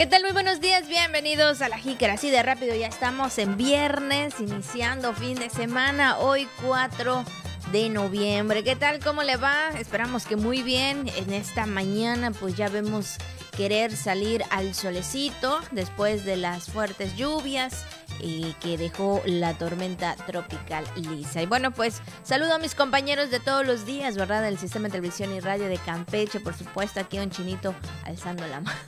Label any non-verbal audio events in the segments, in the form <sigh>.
¿Qué tal? Muy buenos días, bienvenidos a la Jícara. Así de rápido, ya estamos en viernes, iniciando fin de semana, hoy 4 de noviembre. ¿Qué tal? ¿Cómo le va? Esperamos que muy bien. En esta mañana pues ya vemos querer salir al solecito después de las fuertes lluvias y que dejó la tormenta tropical Lisa. Y bueno, pues saludo a mis compañeros de todos los días, ¿verdad? Del sistema de televisión y radio de Campeche, por supuesto, aquí un chinito alzando la mano.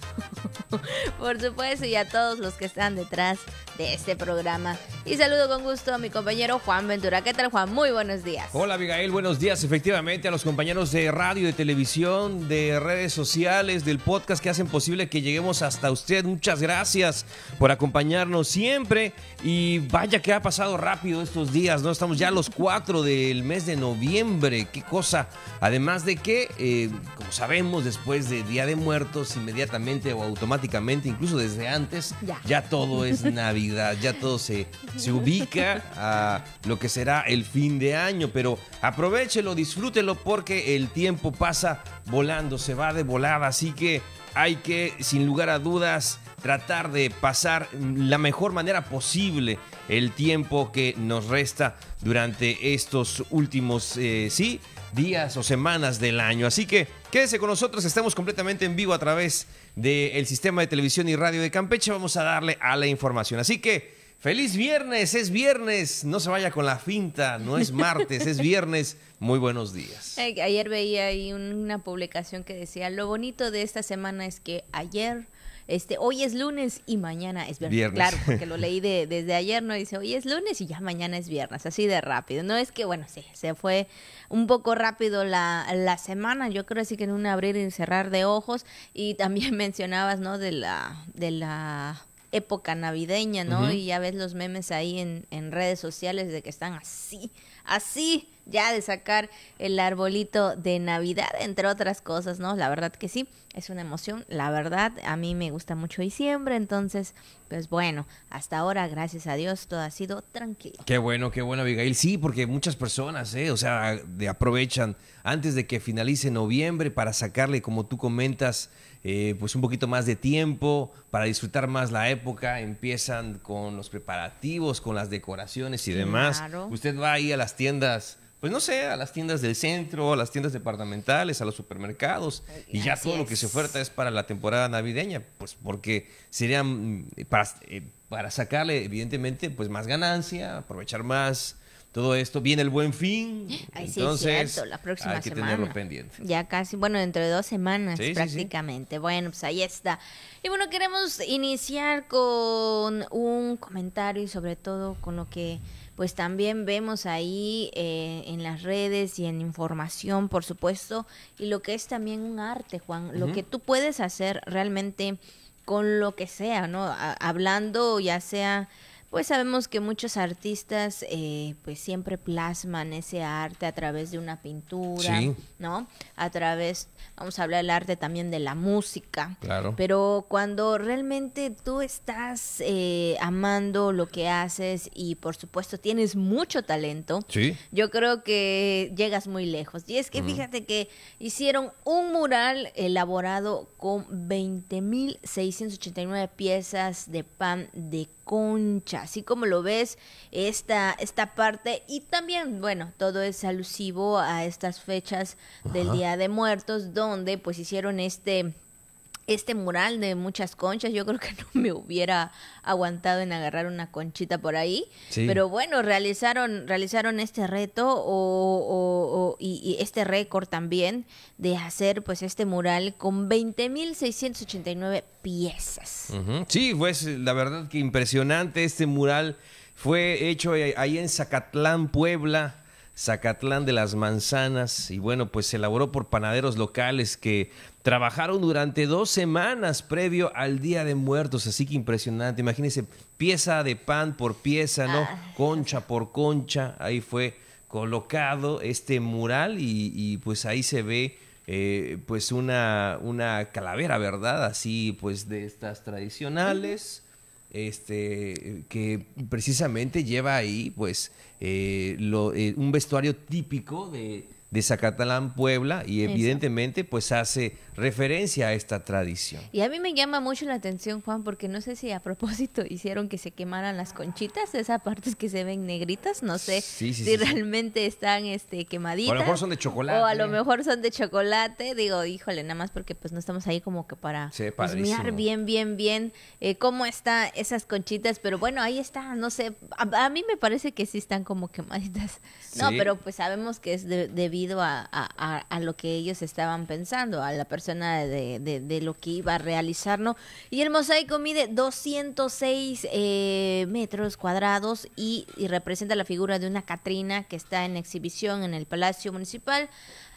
<laughs> por supuesto, y a todos los que están detrás de este programa. Y saludo con gusto a mi compañero Juan Ventura. ¿Qué tal, Juan? Muy buenos días. Hola, Abigail. Buenos días. Efectivamente, a los compañeros de radio, de televisión, de redes sociales, del podcast que hacen posible que lleguemos hasta usted. Muchas gracias por acompañarnos siempre. Y vaya que ha pasado rápido estos días, ¿no? Estamos ya a los 4 del mes de noviembre. Qué cosa. Además de que, eh, como sabemos, después de Día de Muertos, inmediatamente o automáticamente, incluso desde antes, Ya. ya todo es <laughs> Navidad, ya todo se, se ubica a lo que será el fin de año, pero aprovechelo, disfrútelo porque el tiempo pasa volando, se va de volada, así que hay que, sin lugar a dudas, tratar de pasar la mejor manera posible el tiempo que nos resta durante estos últimos, eh, sí, días o semanas del año. Así que quédese con nosotros, estamos completamente en vivo a través del sistema de televisión y radio de Campeche. Vamos a darle a la información. Así que feliz viernes, es viernes, no se vaya con la finta, no es martes, es viernes. Muy buenos días. Ayer veía ahí una publicación que decía, lo bonito de esta semana es que ayer, este, hoy es lunes y mañana es viernes. Viernes. Claro, porque lo <laughs> leí de- desde ayer, ¿no? Dice, hoy es lunes y ya mañana es viernes, así de rápido. No es que, bueno, sí, se fue un poco rápido la, la semana, yo creo así que en un abrir y cerrar de ojos. Y también <laughs> mencionabas, ¿no? De la, de la época navideña, ¿no? Y ya ves los memes ahí en, en redes sociales de que están así, así, ya de sacar el arbolito de Navidad, entre otras cosas, ¿no? La verdad que sí, es una emoción. La verdad, a mí me gusta mucho diciembre, entonces, pues bueno, hasta ahora, gracias a Dios, todo ha sido tranquilo. Qué bueno, qué bueno, Abigail. Sí, porque muchas personas, ¿eh? o sea, de aprovechan antes de que finalice noviembre para sacarle, como tú comentas, eh, pues un poquito más de tiempo para disfrutar más la época. Empiezan con los preparativos, con las decoraciones y demás. Claro. Usted va ahí a las tiendas. Pues no sé, a las tiendas del centro, a las tiendas departamentales, a los supermercados, y ya todo lo que se oferta es para la temporada navideña, pues porque serían para, eh, para sacarle, evidentemente, pues más ganancia, aprovechar más todo esto. Viene el buen fin, Ay, sí, entonces es cierto, la próxima hay que semana. tenerlo pendiente. Ya casi, bueno, dentro de dos semanas Sí, sí, sí. prácticamente. Bueno, pues ahí está. Y bueno, queremos iniciar con un comentario y sobre todo con lo que pues también vemos ahí eh, en las redes y en información, por supuesto, y lo que es también un arte, Juan, lo que tú puedes hacer realmente con lo que sea, ¿no? A- hablando ya sea pues sabemos que muchos artistas eh, pues siempre plasman ese arte a través de una pintura, Sí. ¿no? A través, vamos a hablar del arte también de la música. Claro. Pero cuando realmente tú estás eh, amando lo que haces y por supuesto tienes mucho talento, Sí. yo creo que llegas muy lejos. Y es que fíjate que hicieron un mural elaborado con 20.689 piezas de pan de concha, así como lo ves esta, esta parte y también, bueno, todo es alusivo a estas fechas del. Día de Muertos donde pues hicieron este este mural de muchas conchas, yo creo que no me hubiera aguantado en agarrar una conchita por ahí, Sí. pero bueno, realizaron realizaron este reto o, o- o- y, y este récord también de hacer pues este mural con 20.689 piezas. Ujú. Sí, pues la verdad que impresionante este mural. Fue hecho ahí en Zacatlán, Puebla, Zacatlán de las Manzanas. Y bueno, pues se elaboró por panaderos locales que trabajaron durante dos semanas previo al Día de Muertos. Así que impresionante. Imagínense, pieza de pan por pieza, ¿no? Ah. Concha por concha. Ahí fue colocado este mural y, y, pues ahí se ve eh, pues una, una calavera, ¿verdad? Así pues de estas tradicionales, este, que precisamente lleva ahí pues eh, lo- eh, un vestuario típico de, de Zacatlán, Puebla, y evidentemente pues hace referencia a esta tradición. Y a mí me llama mucho la atención, Juan, porque no sé si a propósito <laughs> hicieron que se quemaran las conchitas, esas partes que se ven negritas, no sé si realmente están este quemaditas. O a lo mejor son de chocolate. O a lo mejor son de chocolate, digo, híjole, nada más porque pues no estamos ahí como que para pues, mirar bien, bien, bien eh, cómo están esas conchitas, pero bueno, ahí está, no sé, a, mí me parece que sí están como quemaditas. No, pero pues sabemos que es debido a, a, lo que ellos estaban pensando, a la persona de, lo que iba a realizar, ¿no? Y el mosaico mide 206 eh, metros cuadrados y, representa la figura de una Catrina que está en exhibición en el Palacio Municipal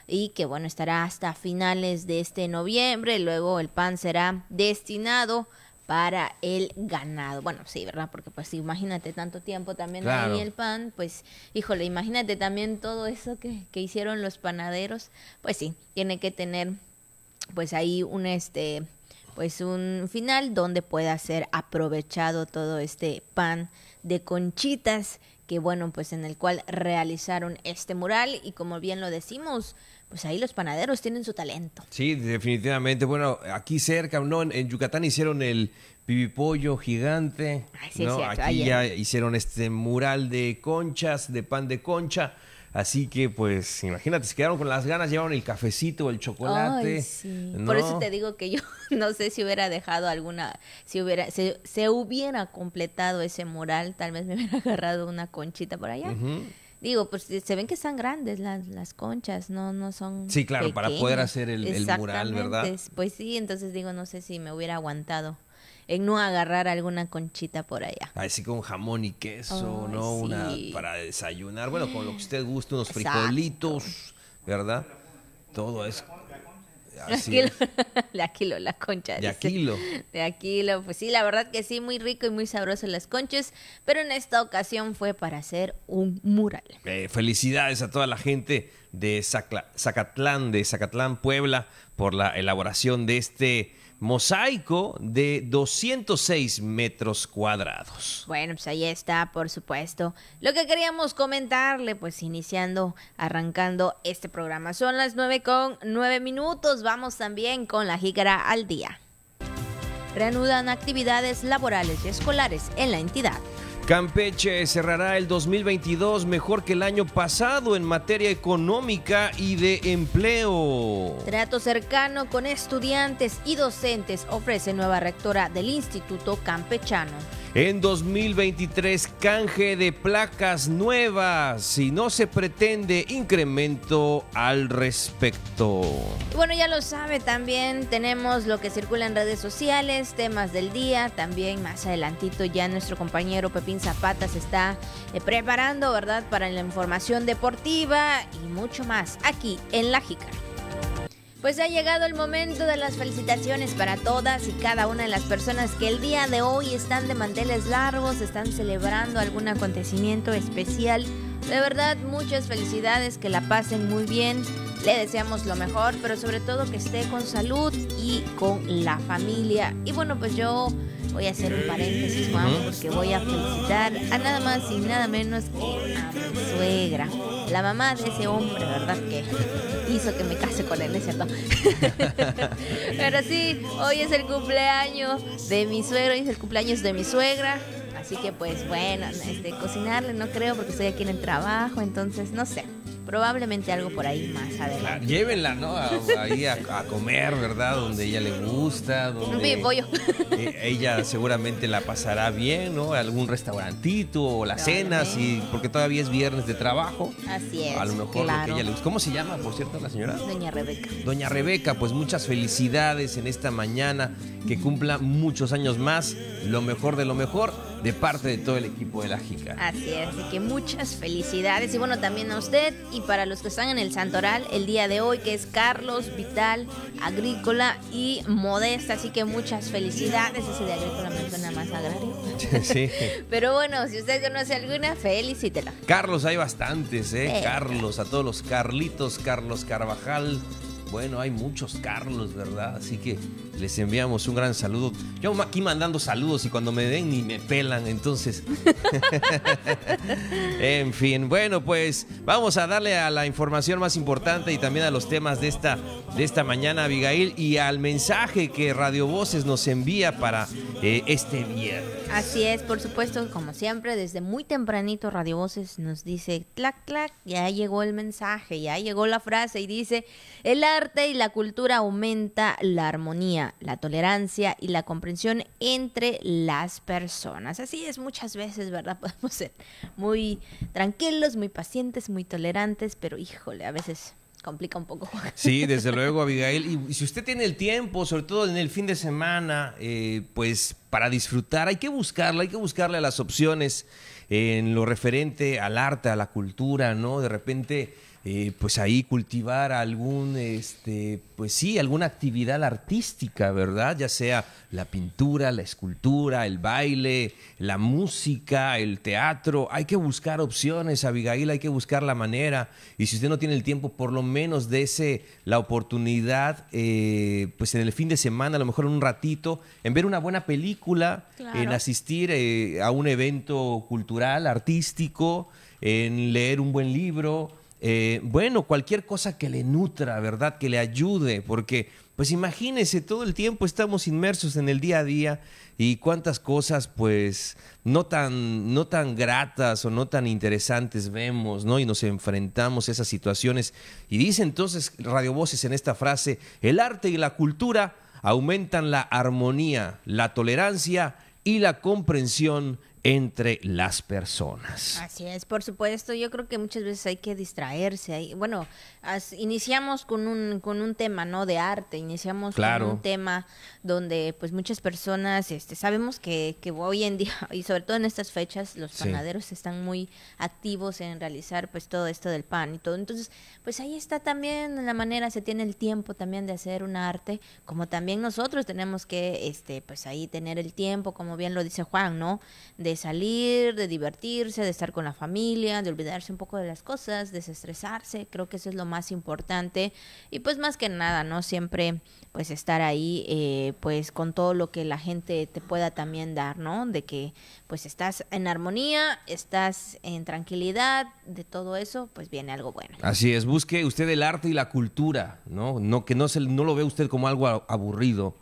y que bueno estará hasta finales de este noviembre. Luego el pan será destinado para el ganado. Bueno, sí, ¿verdad? Porque pues imagínate tanto tiempo también ahí el pan, pues híjole, imagínate también todo eso que, que hicieron los panaderos. Pues sí, tiene que tener pues ahí un este pues un final donde pueda ser aprovechado todo este pan de conchitas que bueno pues en el cual realizaron este mural y como bien lo decimos pues ahí los panaderos tienen su talento. Sí, definitivamente. Bueno, aquí cerca, ¿no? En, Yucatán hicieron el pibipollo gigante. ¿no? Aquí ya hicieron este mural de conchas, de pan de concha. Así que, pues, imagínate, se quedaron con las ganas, llevaron el cafecito, el chocolate. sí. Por eso te digo que yo <laughs> no sé si hubiera dejado alguna, si hubiera, se, hubiera completado ese mural, tal vez me hubiera <laughs> agarrado una conchita por allá. Digo, pues se ven que están grandes las, las conchas, no, no son. Sí, claro, para poder hacer el, el mural, ¿verdad? Pues sí, entonces digo, no sé si me hubiera aguantado en no agarrar alguna conchita por allá. Así con jamón y queso, ¿no? Una para desayunar, bueno, con lo que usted guste, unos frijolitos, ¿verdad? Todo es <laughs> De Aquilo, la concha. De Aquilo. De Aquilo, pues sí, la verdad que sí, muy rico y muy sabroso las conchas, pero en esta ocasión fue para hacer un mural. Eh, felicidades a toda la gente de Zacatlán, de Zacatlán, Puebla, por la elaboración de este mosaico de 206 metros cuadrados. Bueno, pues ahí está, por supuesto. Lo que queríamos comentarle, pues iniciando, arrancando este programa. Son las 9 con 9 minutos. Vamos también con la jícara al día. Reanudan actividades laborales y escolares en la entidad. Campeche cerrará el 2022 mejor que el año pasado en materia económica y de empleo. Trato cercano con estudiantes y docentes ofrece nueva rectora del Instituto Campechano. En 2023, canje de placas nuevas si no se pretende incremento al respecto. bueno, ya lo sabe, también tenemos lo que circula en redes sociales, temas del día, también más adelantito ya nuestro compañero Pepín Zapata se está eh, preparando, ¿verdad?, para la información deportiva y mucho más aquí en La Jícara. Pues ha llegado el momento de las felicitaciones para todas y cada una de las personas que el día de hoy están de manteles largos, están celebrando algún acontecimiento especial. De verdad, muchas felicidades, que la pasen muy bien. Le deseamos lo mejor, pero sobre todo que esté con salud y con la familia. Y bueno, pues yo voy a hacer un paréntesis, Juan, porque voy a felicitar a nada más y nada menos que a mi suegra, la mamá de ese hombre, ¿verdad? Que hizo que me case con él, ¿es cierto? <laughs> Pero sí, hoy es el cumpleaños de mi suegro y es el cumpleaños de mi suegra. Así que pues bueno, este, cocinarle no creo porque estoy aquí en el trabajo, entonces no sé. Probablemente algo por ahí más adelante. llévenla, ¿no? ahí a, comer, ¿verdad? Donde ella le gusta. Donde pollo. E, ella seguramente la pasará bien, ¿no? Algún restaurantito o la cena, sí, porque todavía es viernes de trabajo. Así es. A lo mejor lo que ella le gusta. ¿Cómo se llama, por cierto, la señora? Doña Rebeca. Doña Rebeca, pues muchas felicidades en esta mañana. Que cumpla muchos años más. Lo mejor de lo mejor de parte de todo el equipo de la JICA. Así es, así que muchas felicidades y bueno, también a usted y para los que están en el Santoral el día de hoy, que es Carlos Vital, Agrícola y Modesta, así que muchas felicidades. Ese de Agrícola me suena más agrario. <laughs> Sí. <laughs> Pero bueno, si usted conoce alguna, felicítela. Carlos, hay bastantes, ¿eh? Carlos, a todos los Carlitos, Carlos Carvajal bueno, hay muchos Carlos, ¿verdad? Así que les enviamos un gran saludo. Yo aquí mandando saludos y cuando me den ni me pelan, entonces. <laughs> en fin, bueno, pues vamos a darle a la información más importante y también a los temas de esta, de esta mañana, Abigail, y al mensaje que Radio Voces nos envía para eh, este viernes. Así es, por supuesto, como siempre, desde muy tempranito Radio Voces nos dice, clac, clac, ya llegó el mensaje, ya llegó la frase y dice, el arte y la cultura aumenta la armonía, la tolerancia y la comprensión entre las personas. Así es, muchas veces, ¿verdad? <laughs> Podemos ser muy tranquilos, muy pacientes, muy tolerantes, pero híjole, a veces complica un poco. <laughs> Sí, desde luego, Abigail. Y si usted tiene el tiempo, sobre todo en el fin de semana, eh, pues para disfrutar, hay que buscarla, hay que buscarle las opciones en lo referente al arte, a la cultura, ¿no? De repente eh, pues ahí cultivar algún, este, pues sí, alguna actividad artística, ¿verdad? Ya sea la pintura, la escultura, el baile, la música, el teatro. Hay que buscar opciones, Abigail, hay que buscar la manera. Y si usted no tiene el tiempo, por lo menos dése la oportunidad, eh, pues en el fin de semana, a lo mejor en un ratito, en ver una buena película, en asistir eh, a un evento cultural, artístico, en leer un buen libro eh, bueno, cualquier cosa que le nutra, ¿verdad? Que le ayude, porque pues imagínese, todo el tiempo estamos inmersos en el día a día y cuántas cosas pues no tan, no tan gratas o no tan interesantes vemos, ¿no? Y nos enfrentamos a esas situaciones. Y dice entonces Radio Voces en esta frase, el arte y la cultura aumentan la armonía, la tolerancia y la comprensión entre las personas. Así es, por supuesto. Yo creo que muchas veces hay que distraerse. Bueno, iniciamos con un, con un tema, ¿no? De arte, iniciamos con un tema donde pues muchas personas, este, sabemos que, que hoy en día, <laughs> y sobre todo en estas fechas, los panaderos están muy activos en realizar pues todo esto del pan y todo. Entonces, pues ahí está también la manera, se tiene el tiempo también de hacer un arte, como también nosotros tenemos que, este, pues ahí tener el tiempo, como bien lo dice Juan, ¿no? De salir, de divertirse, de estar con la familia, de olvidarse un poco de las cosas, desestresarse, creo que eso es lo más importante y pues más que nada, ¿no? Siempre pues estar ahí eh, pues con todo lo que la gente te pueda también dar, ¿no? De que pues estás en armonía, estás en tranquilidad, de todo eso pues viene algo bueno. Así es, busque usted el arte y la cultura, ¿no? No que no se no lo ve usted como algo aburrido,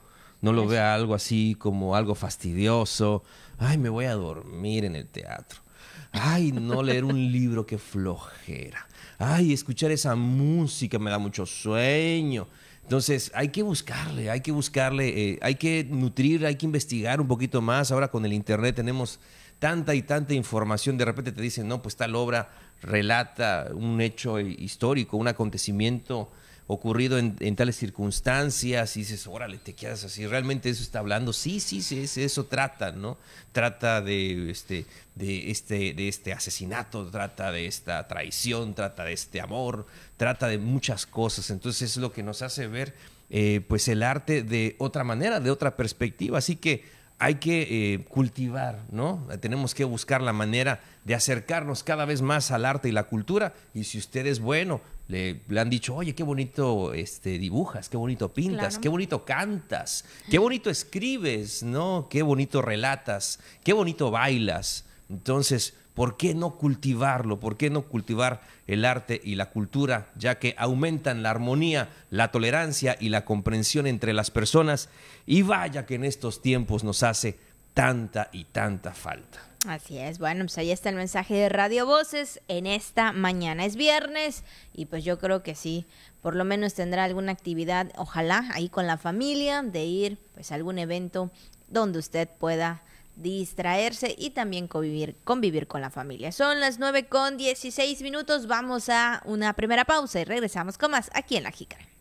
no lo vea algo así como algo fastidioso, ay, me voy a dormir en el teatro. Ay, no leer un libro, que flojera. Ay, escuchar esa música me da mucho sueño. Entonces, hay que buscarle, hay que buscarle, eh, hay que nutrir, hay que investigar un poquito más. Ahora con el Internet tenemos tanta y tanta información. De repente te dicen, no, pues tal obra relata un hecho histórico, un acontecimiento ocurrido en, tales circunstancias y dices, órale, te quedas así, realmente eso está hablando, sí, sí, sí, eso trata, ¿no? Trata de este, de este, de este asesinato, trata de esta traición, trata de este amor, trata de muchas cosas, entonces es lo que nos hace ver eh, pues el arte de otra manera, de otra perspectiva, así que hay que eh, cultivar, ¿no? Tenemos que buscar la manera de acercarnos cada vez más al arte y la cultura. Y si usted es bueno, le, han dicho, oye, qué bonito este, dibujas, qué bonito pintas, qué bonito cantas, qué bonito escribes, ¿no? Qué bonito relatas, qué bonito bailas. Entonces, ¿por qué no cultivarlo? ¿Por qué no cultivar el arte y la cultura, ya que aumentan la armonía, la tolerancia y la comprensión entre las personas? Y vaya que en estos tiempos nos hace tanta y tanta falta. Así es, bueno, pues ahí está el mensaje de Radio Voces en esta mañana. Es viernes y pues yo creo que sí, por lo menos tendrá alguna actividad, ojalá ahí con la familia, de ir pues a algún evento donde usted pueda distraerse y también convivir, convivir con la familia. Son las 9 con 16 minutos, vamos a una primera pausa y regresamos con más aquí en La Jícara.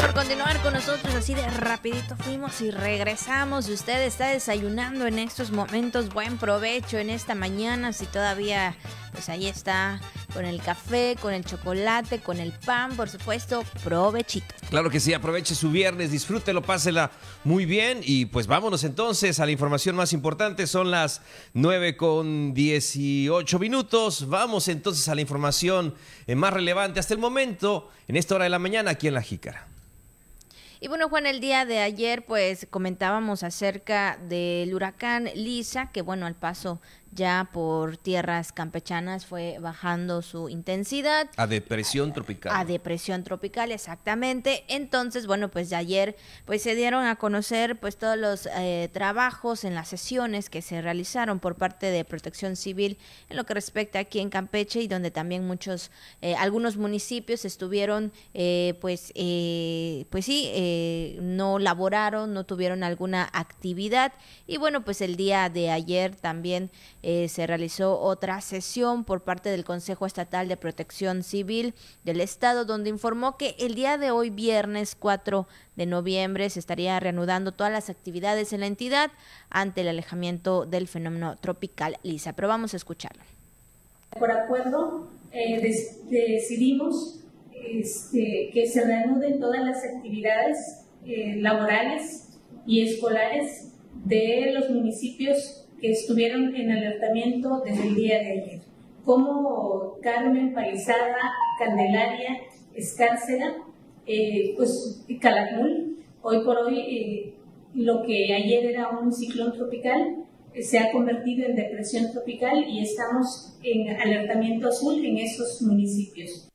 Por continuar con nosotros así de rapidito fuimos y regresamos. Si usted está desayunando en estos momentos, buen provecho en esta mañana. Si todavía, pues ahí está con el café, con el chocolate, con el pan, por supuesto, provechito. Claro que sí, aproveche su viernes, disfrútelo, pásela muy bien y pues vámonos entonces a la información más importante. Son las 9 con 18 minutos. Vamos entonces a la información eh, más relevante hasta el momento en esta hora de la mañana aquí en La Jícara. Y bueno, Juan, el día de ayer pues comentábamos acerca del huracán Lisa, que bueno, al paso ya por tierras campechanas fue bajando su intensidad. A depresión tropical. A depresión tropical, exactamente. Entonces, bueno, pues de ayer pues se dieron a conocer pues todos los eh, trabajos en las sesiones que se realizaron por parte de Protección Civil en lo que respecta aquí en Campeche y donde también muchos, eh, algunos municipios estuvieron eh, pues, pues sí, no laboraron, no tuvieron alguna actividad y bueno, pues el día de ayer también eh, se realizó otra sesión por parte del Consejo Estatal de Protección Civil del Estado, donde informó que el día de hoy, viernes 4 de noviembre, se estaría reanudando todas las actividades en la entidad ante el alejamiento del fenómeno tropical Lisa. Pero vamos a escucharlo. Por acuerdo, eh, decidimos este, que se reanuden todas las actividades eh, laborales y escolares de los municipios que estuvieron en alertamiento desde el día de ayer, como Carmen, Palizada, Candelaria, Escárcega, eh, pues. Hoy por hoy, eh, lo que ayer era un ciclón tropical eh, se ha convertido en depresión tropical y estamos en alertamiento azul en esos municipios.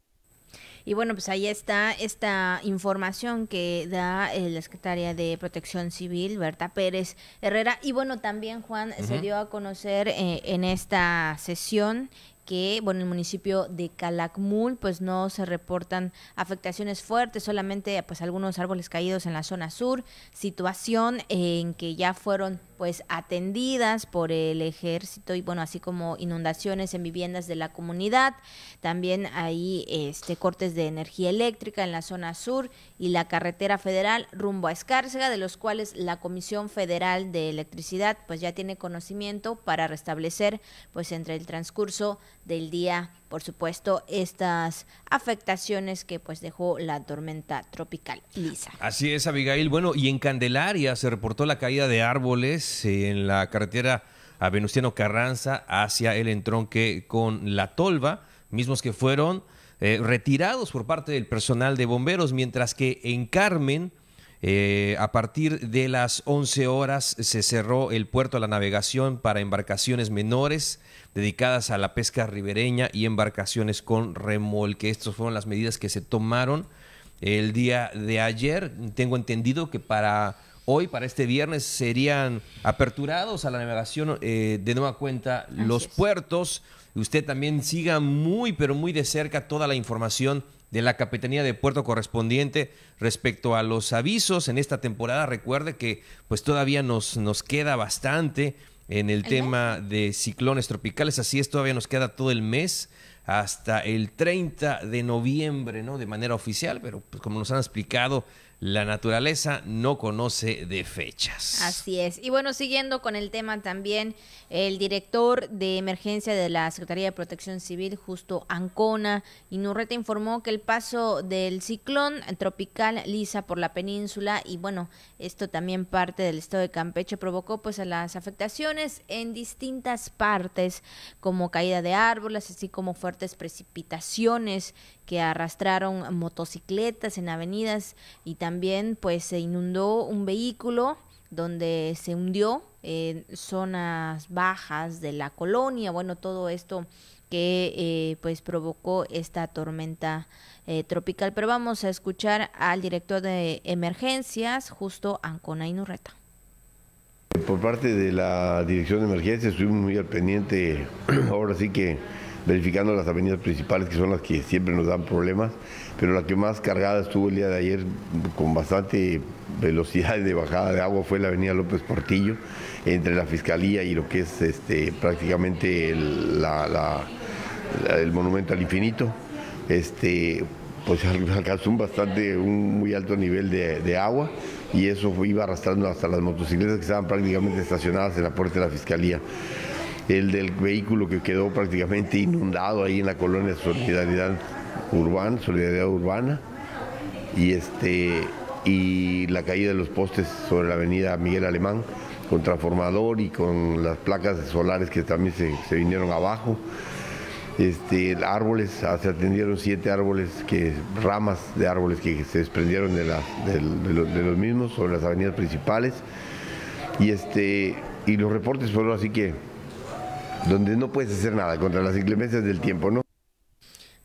Y bueno, pues ahí está esta información que da eh, la secretaria de Protección Civil, Berta Pérez Herrera. Y bueno, también Juan se dio a conocer eh, en esta sesión que, bueno, en el municipio de Calakmul, pues no se reportan afectaciones fuertes, solamente pues algunos árboles caídos en la zona sur, situación en que ya fueron pues atendidas por el ejército y bueno, así como inundaciones en viviendas de la comunidad, también hay este cortes de energía eléctrica en la zona sur y la carretera federal rumbo a Escárcega, de los cuales la Comisión Federal de Electricidad pues ya tiene conocimiento para restablecer pues entre el transcurso del día, por supuesto, estas afectaciones que pues dejó la tormenta tropical Lisa. Así es, Abigail. Bueno, y en Candelaria se reportó la caída de árboles en la carretera a Venustiano Carranza hacia el entronque con La Tolva, mismos que fueron eh, retirados por parte del personal de bomberos, mientras que en Carmen eh, a partir de las 11 horas se cerró el puerto a la navegación para embarcaciones menores dedicadas a la pesca ribereña y embarcaciones con remolque. Estas fueron las medidas que se tomaron el día de ayer. Tengo entendido que para hoy, para este viernes, serían aperturados a la navegación eh, de nueva cuenta los puertos. Usted también siga muy, pero muy de cerca toda la información de la Capitanía de Puerto correspondiente respecto a los avisos en esta temporada. Recuerde que pues todavía nos, nos queda bastante en el tema de ciclones tropicales, así es, todavía nos queda todo el mes hasta el 30 de noviembre, ¿no? De manera oficial, pero pues, como nos han explicado, la naturaleza no conoce de fechas. Así es. Y bueno, siguiendo con el tema también, el director de emergencia de la Secretaría de Protección Civil, justo Ancona, Inurreta, informó que el paso del ciclón tropical Lisa por la península y bueno, esto también parte del estado de Campeche provocó pues a las afectaciones en distintas partes, como caída de árboles, así como fuertes precipitaciones que arrastraron motocicletas en avenidas y también pues se inundó un vehículo donde se hundió en zonas bajas de la colonia, bueno, todo esto que eh, pues provocó esta tormenta eh, tropical. Pero vamos a escuchar al director de emergencias, justo Ancona Inurreta. Por parte de la Dirección de Emergencias estuvimos muy al pendiente, <clears throat> ahora sí que verificando las avenidas principales que son las que siempre nos dan problemas, pero la que más cargada estuvo el día de ayer con bastante velocidad de bajada de agua fue la avenida López Portillo, entre la Fiscalía y lo que es este, prácticamente el, monumento al infinito. Este, pues <laughs> alcanzó un bastante, un muy alto nivel de, agua y eso iba arrastrando hasta las motocicletas que estaban prácticamente estacionadas en la puerta de la fiscalía. El del vehículo que quedó prácticamente inundado ahí en la colonia Solidaridad Urbana, Solidaridad Urbana, y este y la caída de los postes sobre la avenida Miguel Alemán con transformador y con las placas solares que también se, vinieron abajo. Este, árboles, se atendieron siete árboles, que, ramas de árboles que se desprendieron de, los, mismos sobre las avenidas principales. Y, este, y los reportes fueron así que, donde no puedes hacer nada contra las inclemencias del tiempo, ¿no?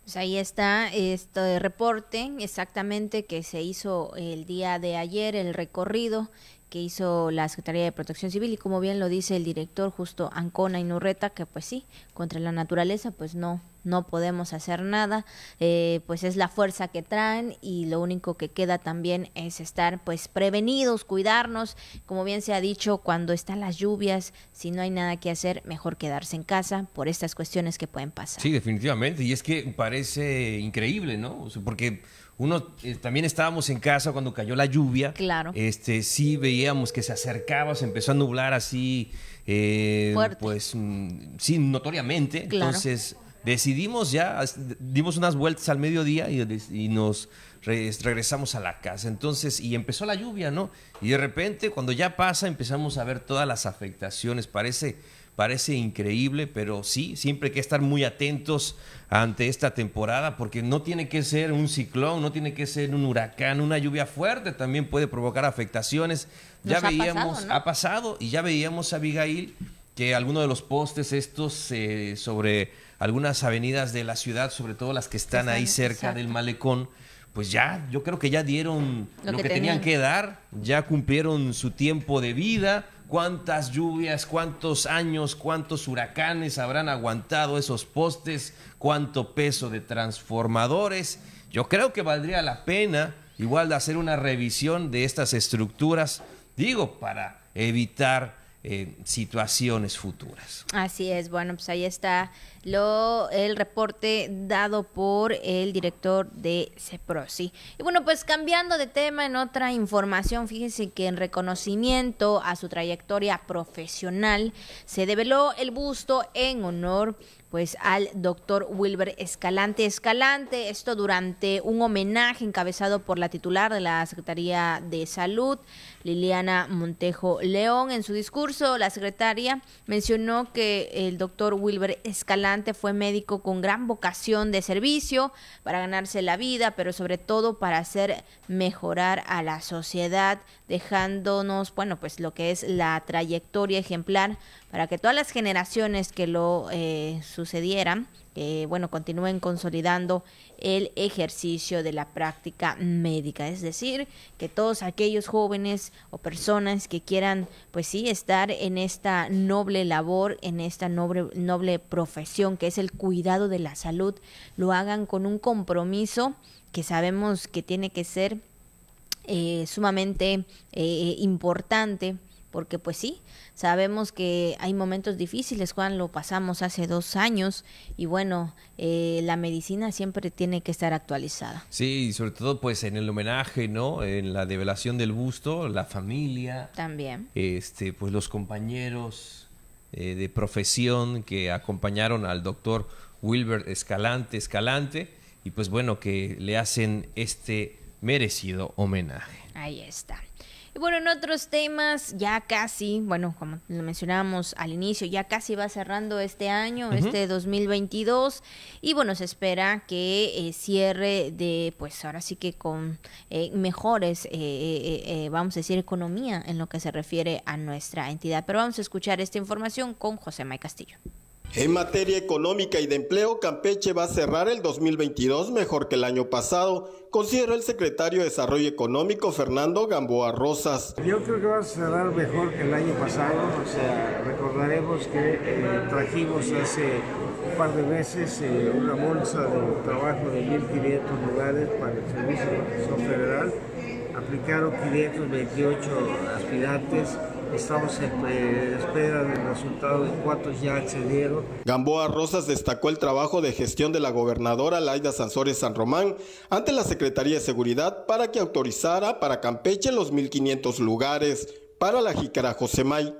Pues ahí está este reporte exactamente que se hizo el día de ayer, el recorrido que hizo la Secretaría de Protección Civil y como bien lo dice el director justo Ancona y Nurreta, que pues sí, contra la naturaleza pues no, no podemos hacer nada, eh, pues es la fuerza que traen y lo único que queda también es estar pues prevenidos, cuidarnos, como bien se ha dicho, cuando están las lluvias, si no hay nada que hacer, mejor quedarse en casa por estas cuestiones que pueden pasar. Sí, definitivamente, y es que parece increíble, ¿no? porque uno eh, también estábamos en casa cuando cayó la lluvia. Claro. Este, sí veíamos que se acercaba, se empezó a nublar así, eh, pues mm, sí, notoriamente. Entonces decidimos ya, dimos unas vueltas al mediodía y, nos regresamos a la casa. Entonces, y empezó la lluvia, ¿no? Y de repente, cuando ya pasa, empezamos a ver todas las afectaciones. Parece parece increíble, pero sí, siempre hay que estar muy atentos ante esta temporada, porque no tiene que ser un ciclón, no tiene que ser un huracán, una lluvia fuerte también puede provocar afectaciones. ya veíamos, ha pasado, y ya veíamos a Abigail que algunos de los postes estos eh, sobre algunas avenidas de la ciudad, sobre todo las que están ahí cerca del malecón, pues ya, yo creo que ya dieron lo, que, tenían. que dar, ya cumplieron su tiempo de vida cuántas lluvias, cuántos años, cuántos huracanes habrán aguantado esos postes, cuánto peso de transformadores. Yo creo que valdría la pena igual de hacer una revisión de estas estructuras, digo, para evitar eh, situaciones futuras. Así es, bueno, pues ahí está lo, el reporte dado por el director de CEPROSI. Y bueno, pues cambiando de tema en otra información, fíjense que en reconocimiento a su trayectoria profesional se develó el busto en honor pues al doctor Wilber Escalante. Escalante, esto durante un homenaje encabezado por la titular de la Secretaría de Salud, Liliana Montejo León. En su discurso, la secretaria mencionó que el doctor Wilber Escalante fue médico con gran vocación de servicio para ganarse la vida, pero sobre todo para hacer mejorar a la sociedad, dejándonos, bueno, pues lo que es la trayectoria ejemplar para que todas las generaciones que lo eh, sucedieran, bueno, continúen consolidando el ejercicio de la práctica médica. Es decir, que todos aquellos jóvenes o personas que quieran, pues sí, estar en esta noble labor, en esta noble, noble profesión que es el cuidado de la salud, lo hagan con un compromiso que sabemos que tiene que ser eh, sumamente eh, importante porque pues sí, sabemos que hay momentos difíciles, Juan, lo pasamos hace dos años y bueno, eh, la medicina siempre tiene que estar actualizada. Sí, sobre todo pues en el homenaje, ¿no? En la develación del busto, la familia. También. Este, pues los compañeros eh, de profesión que acompañaron al doctor Wilbert Escalante, Escalante, y pues bueno, que le hacen este merecido homenaje. Ahí está bueno, en otros temas, ya casi, bueno, como lo mencionábamos al inicio, ya casi va cerrando este año, este 2022, y bueno, se espera que eh, cierre de, pues ahora sí que con eh, mejores, eh, vamos a decir, economía en lo que se refiere a nuestra entidad. Pero vamos a escuchar esta información con José May Castillo. En materia económica y de empleo, Campeche va a cerrar el 2022 mejor que el año pasado, consideró el secretario de Desarrollo Económico Fernando Gamboa Rosas. Yo creo que va a cerrar mejor que el año pasado, o sea, recordaremos que eh, trajimos hace un par de meses eh, una bolsa de trabajo de 1.500 lugares para el Servicio de Federal, aplicaron 528 aspirantes Estamos en eh, espera del resultado de cuántos ya accedieron. Gamboa Rosas destacó el trabajo de gestión de la gobernadora Laida Sansores San Román ante la Secretaría de Seguridad para que autorizara para Campeche los 1.500 lugares para la Jícara Josemay.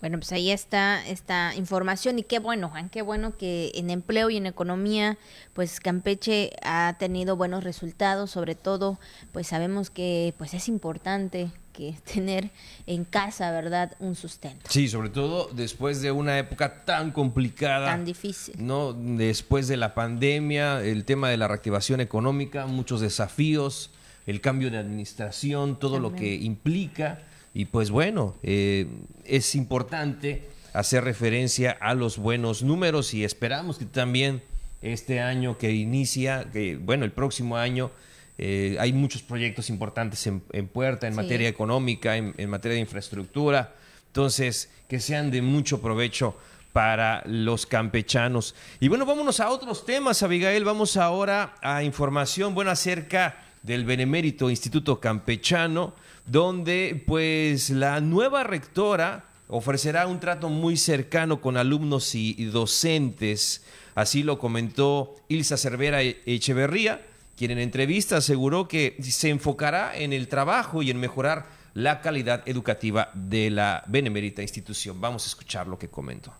Bueno, pues ahí está esta información y qué bueno, Juan, qué bueno que en empleo y en economía, pues Campeche ha tenido buenos resultados, sobre todo, pues sabemos que pues es importante que <laughs> tener en casa, ¿verdad? Un sustento. Sí, sobre todo después de una época tan complicada. Tan difícil. No, después de la pandemia, el tema de la reactivación económica, muchos desafíos, el cambio de administración, todo lo que implica. Y pues bueno, eh, es importante hacer referencia a los buenos números y esperamos que también este año que inicia, que bueno, el próximo año, eh, hay muchos proyectos importantes en, puerta en materia económica, en, en materia de infraestructura. Entonces, que sean de mucho provecho para los campechanos. Y bueno, vámonos a otros temas, Abigail. Vamos ahora a información, bueno, acerca del Benemérito Instituto Campechano donde pues la nueva rectora ofrecerá un trato muy cercano con alumnos y, docentes. Así lo comentó Ilsa Cervera Echeverría, quien en entrevista aseguró que se enfocará en el trabajo y en mejorar la calidad educativa de la benemérita institución. Vamos a escuchar lo que comentó.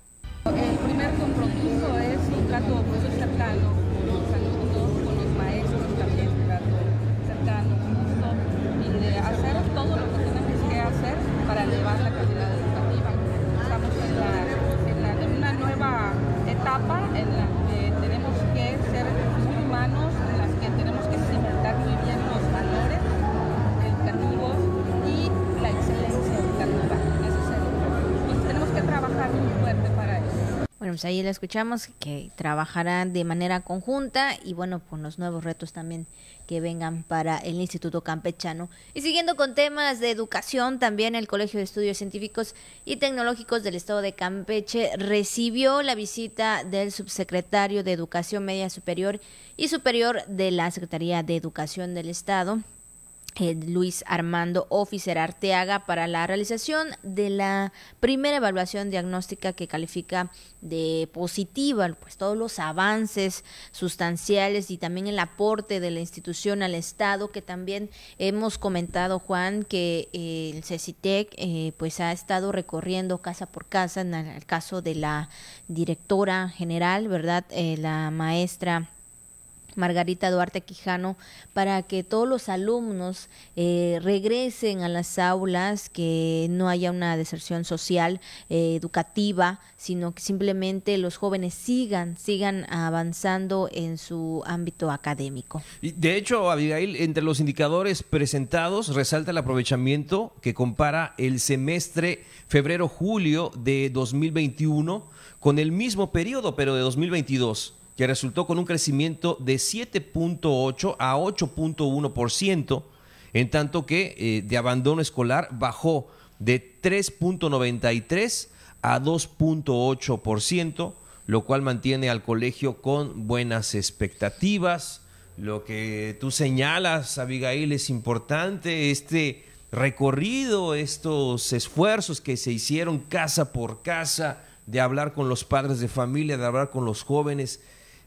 El primer compromiso es un trato pues ahí le escuchamos que trabajarán de manera conjunta y bueno, con los nuevos retos también que vengan para el Instituto Campechano. Y siguiendo con temas de educación, también el Colegio de Estudios Científicos y Tecnológicos del Estado de Campeche recibió la visita del subsecretario de Educación Media Superior y Superior de la Secretaría de Educación del Estado, eh, Luis Armando Officer Arteaga para la realización de la primera evaluación diagnóstica que califica de positiva pues todos los avances sustanciales y también el aporte de la institución al Estado que también hemos comentado Juan que eh, el CECITEC eh, pues ha estado recorriendo casa por casa en el caso de la directora general verdad la maestra Margarita Duarte Quijano, para que todos los alumnos eh, regresen a las aulas, que no haya una deserción social, eh, educativa, sino que simplemente los jóvenes sigan, sigan avanzando en su ámbito académico. Y de hecho, Abigail, entre los indicadores presentados resalta el aprovechamiento que compara el semestre febrero-julio de 2021 con el mismo periodo, pero de 2022 que resultó con un crecimiento de 7.8 a 8.1%, en tanto que eh, de abandono escolar bajó de 3.93 a 2.8%, lo cual mantiene al colegio con buenas expectativas. Lo que tú señalas, Abigail, es importante, este recorrido, estos esfuerzos que se hicieron casa por casa, de hablar con los padres de familia, de hablar con los jóvenes,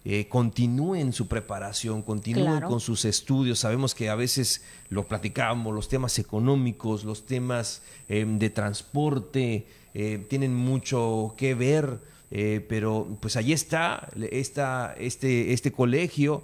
eh, continúen su preparación, continúen con sus estudios. Sabemos que a veces lo platicamos, los temas económicos, los temas em, de transporte, eh, tienen mucho que ver, eh, pero pues ahí está, está este, este colegio,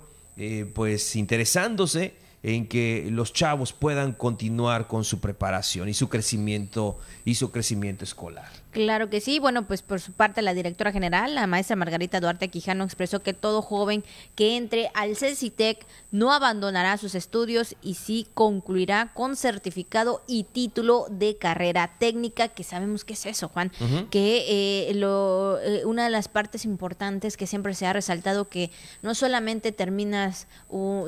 pues interesándose en que los chavos puedan continuar con su preparación y su crecimiento y su crecimiento escolar. Claro que sí. Bueno, pues por su parte la directora general, la maestra Margarita Duarte Quijano, expresó que todo joven que entre al CECITEC no abandonará sus estudios y sí concluirá con certificado y título de carrera técnica, que sabemos que es eso, Juan, que eh, lo, eh, una de las partes importantes que siempre se ha resaltado que no solamente terminas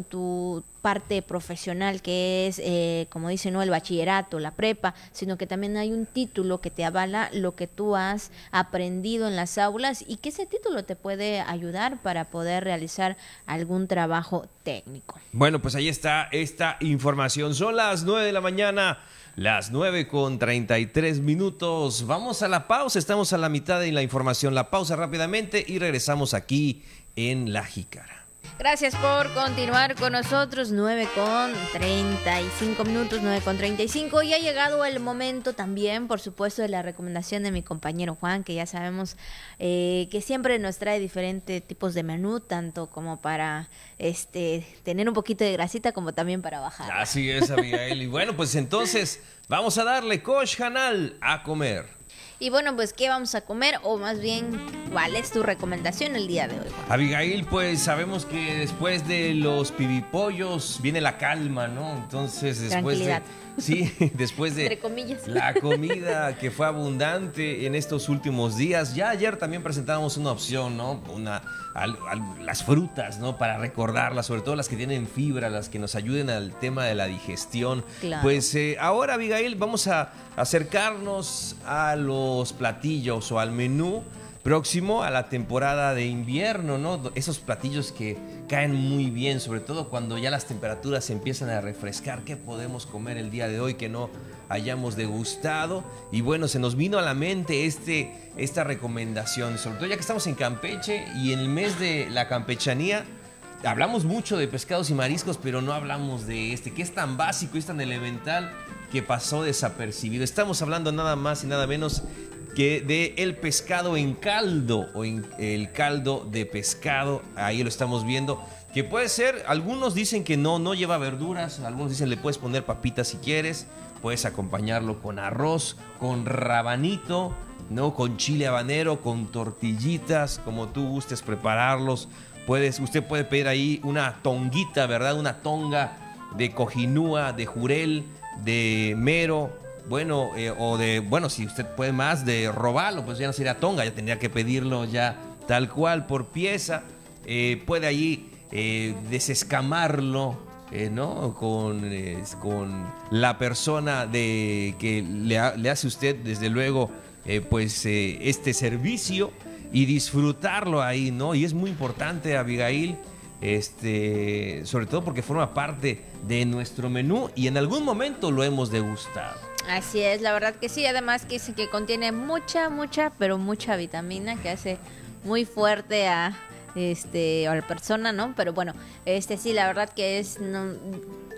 tu parte profesional que es, eh, como dice, no el bachillerato, la prepa, sino que también hay un título que te avala lo que tú has aprendido en las aulas y que ese título te puede ayudar para poder realizar algún trabajo técnico. Bueno, pues ahí está esta información. Son las 9 de la mañana Las 9 con 33 minutos. Vamos a la pausa. Estamos a la mitad de la información. La pausa rápidamente y regresamos aquí en La Jícara. Gracias por continuar con nosotros. 9 con 35 minutos, 9 con 35. Y ha llegado el momento también, por supuesto, de la recomendación de mi compañero Juan, que ya sabemos eh, que siempre nos trae diferentes tipos de menú, tanto como para este tener un poquito de grasita, como también para bajar. Así es, Abigail. y bueno, pues entonces vamos a darle Kosh Hanal a comer. Y bueno, pues, ¿qué vamos a comer? O más bien, ¿cuál es tu recomendación el día de hoy? Abigail, pues sabemos que después de los pibipollos viene la calma, ¿no? Entonces, después de. Sí, <laughs> después de Entre comillas. la comida que fue abundante en estos últimos días. Ya ayer también presentamos una opción, ¿no? Una, al- al- las frutas, ¿no? Para recordarlas, sobre todo las que tienen fibra, las que nos ayuden al tema de la digestión. Claro. Pues eh, ahora, Abigail, vamos a acercarnos a los platillos o al menú próximo a la temporada de invierno, ¿no? Esos platillos que caen muy bien, sobre todo cuando ya las temperaturas se empiezan a refrescar. ¿Qué podemos comer el día de hoy que no hayamos degustado? Y bueno, se nos vino a la mente este, esta recomendación, sobre todo ya que estamos en Campeche y en el mes de la campechanía. Hablamos mucho de pescados y mariscos, pero no hablamos de este, que es tan básico y es tan elemental que pasó desapercibido. Estamos hablando nada más y nada menos que de el pescado en caldo o en el caldo de pescado. Ahí lo estamos viendo. Que puede ser, algunos dicen que no, no lleva verduras, algunos dicen le puedes poner papitas si quieres, puedes acompañarlo con arroz, con rabanito, ¿no? Con chile habanero, con tortillitas, como tú gustes prepararlos. Puedes, usted puede pedir ahí una tonguita, ¿verdad? Una tonga de cojinúa, de jurel, de mero, bueno, eh, o de, bueno, si usted puede más, de robarlo, pues ya no sería tonga, ya tendría que pedirlo ya tal cual por pieza. Eh, puede ahí eh, desescamarlo, eh, ¿no? Con, con la persona de, que le, le hace usted, desde luego, eh, pues este servicio y disfrutarlo ahí, ¿no? Y es muy importante, Abigail, este, sobre todo porque forma parte de nuestro menú y en algún momento lo hemos degustado. Así es, la verdad que sí. Además que que contiene mucha, mucha, pero mucha vitamina que hace muy fuerte a este a la persona, ¿no? Pero bueno, este sí, la verdad que es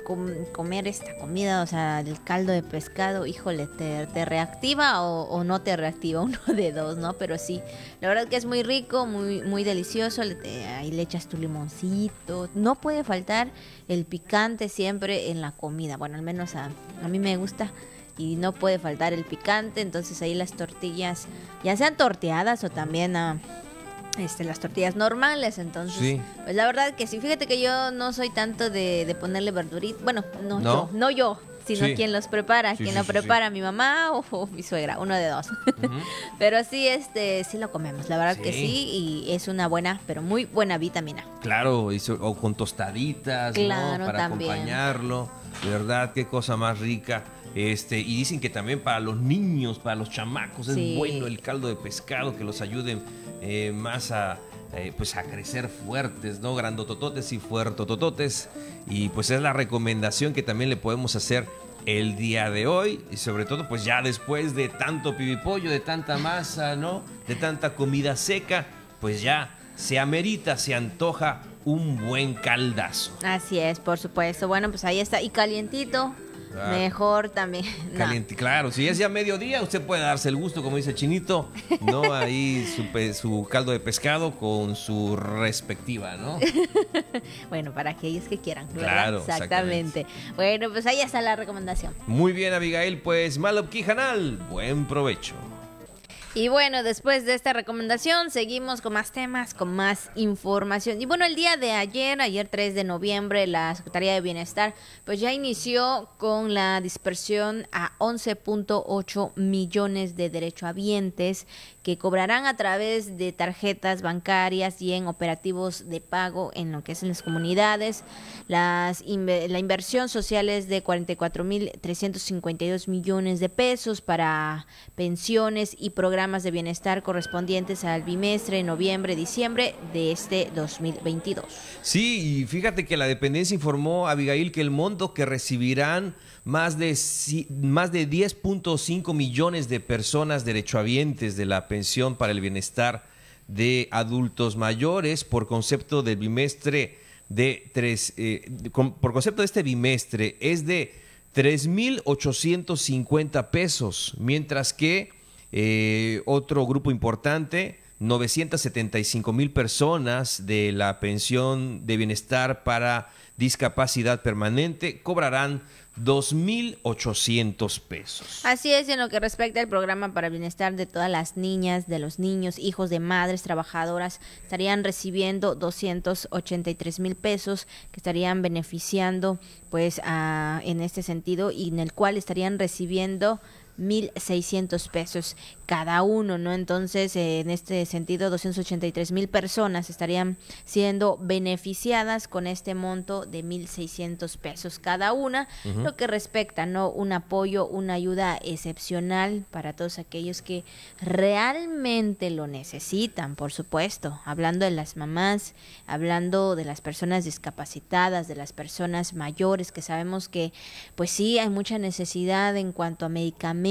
com- comer esta comida, o sea, el caldo de pescado, híjole, te, te reactiva o, o no te reactiva, <laughs> uno de dos, ¿no? Pero sí, la verdad que es muy rico, muy muy delicioso. ahí le echas tu limoncito. No puede faltar el picante siempre en la comida. Bueno, al menos a, a mí me gusta y no puede faltar el picante, entonces ahí las tortillas, ya sean torteadas o también ah, este, las tortillas normales, entonces, Sí. pues la verdad que sí, fíjate que yo no soy tanto de, de ponerle verdurita, bueno, no, ¿No? yo, no yo, sino Sí. quien los prepara, Sí, quien lo prepara, mi mamá o, o mi suegra, uno de dos. <laughs> pero sí, este, sí lo comemos, la verdad que Sí. y es una buena, pero muy buena vitamina. Claro, y so- o con tostaditas, ¿no? Para también. acompañarlo. De verdad, qué cosa más rica. Este, y dicen que también para los niños, para los chamacos, Sí. es bueno el caldo de pescado que los ayude eh, más a, eh, pues a crecer fuertes, ¿no? Grandotototes y fuertotototes. Y pues es la recomendación que también le podemos hacer el día de hoy. Y sobre todo, pues ya después de tanto pibipollo, de tanta masa, ¿no? De tanta comida seca, pues ya se amerita, se antoja un buen caldazo. Así es, por supuesto. Bueno, pues ahí está, y calientito, Claro. mejor también. <laughs> No. Caliente, claro. Si es ya mediodía, usted puede darse el gusto, como dice Chinito, ¿no? <laughs> Ahí su, su caldo de pescado con su respectiva, ¿no? <laughs> Bueno, para aquellos que quieran, ¿verdad? Claro, exactamente. Bueno, pues ahí está la recomendación. Muy bien, Abigail, pues Malopki Hanal, buen provecho. Y bueno, después de esta recomendación, seguimos con más temas, con más información. Y bueno, el día de ayer, ayer 3 de noviembre, la Secretaría de Bienestar pues ya inició con la dispersión a 11.8 millones de derechohabientes que cobrarán a través de tarjetas bancarias y en operativos de pago en lo que es en las comunidades. Las inve- la inversión social es de 44.352 millones de pesos para pensiones y programas de bienestar correspondientes al bimestre noviembre-diciembre de este 2022. Sí, y fíjate que la dependencia informó, Abigail, que el monto que recibirán más de, más de 10.5 millones de personas derechohabientes de la pensión para el bienestar de adultos mayores por concepto del bimestre de tres, eh, por concepto de este bimestre es de 3.850 pesos, mientras que eh, otro grupo importante, 975 mil personas de la pensión de bienestar para discapacidad permanente cobrarán 2.800 pesos. Así es, en lo que respecta al programa para el bienestar de todas las niñas, de los niños, hijos de madres trabajadoras, estarían recibiendo 283 mil pesos que estarían beneficiando pues en este sentido y en el cual estarían recibiendo 1.600 pesos cada uno, ¿no? Entonces, en este sentido, 283 mil personas estarían siendo beneficiadas con este monto de 1.600 pesos cada una, lo que respecta, ¿no? Un apoyo, una ayuda excepcional para todos aquellos que realmente lo necesitan, por supuesto, hablando de las mamás, hablando de las personas discapacitadas, de las personas mayores, que sabemos que, pues sí, hay mucha necesidad en cuanto a medicamentos,